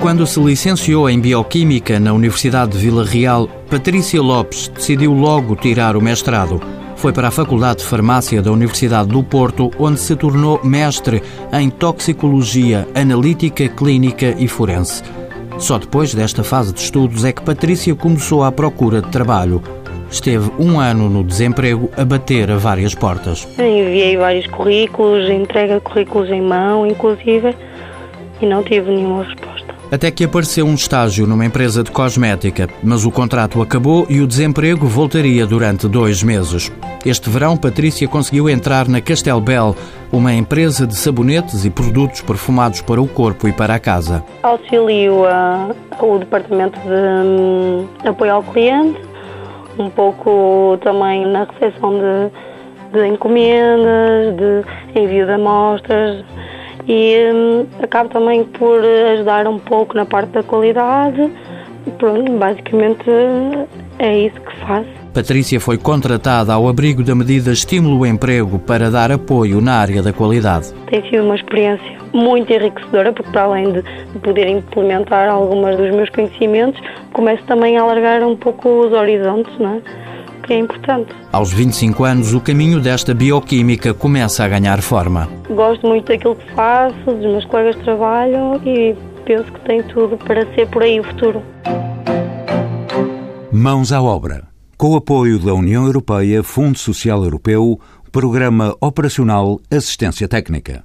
Quando se licenciou em Bioquímica na Universidade de Vila Real, Patrícia Lopes decidiu logo tirar o mestrado. Foi para a Faculdade de Farmácia da Universidade do Porto, onde se tornou mestre em Toxicologia Analítica, Clínica e Forense. Só depois desta fase de estudos é que Patrícia começou à procura de trabalho. Esteve um ano no desemprego a bater a várias portas. Enviei vários currículos, entrega currículos em mão, inclusive, e não tive nenhuma resposta. Até que apareceu um estágio numa empresa de cosmética, mas o contrato acabou e o desemprego voltaria durante dois meses. Este verão, Patrícia conseguiu entrar na Castelbel, uma empresa de sabonetes e produtos perfumados para o corpo e para a casa. Auxilio a, o departamento de hum, apoio ao cliente, um pouco também na recepção de, de encomendas, de envio de amostras e hum, acabo também por ajudar um pouco na parte da qualidade. Pronto, basicamente é isso que faço. Patrícia foi contratada ao abrigo da medida Estímulo Emprego para dar apoio na área da qualidade. Tem sido uma experiência muito enriquecedora, porque para além de poder implementar algumas dos meus conhecimentos, começo também a alargar um pouco os horizontes, não é? Que é importante. Aos 25 anos, o caminho desta bioquímica começa a ganhar forma. Gosto muito daquilo que faço, dos meus colegas de trabalho e penso que tem tudo para ser por aí o futuro. Mãos à obra. Com o apoio da União Europeia, Fundo Social Europeu, Programa Operacional Assistência Técnica.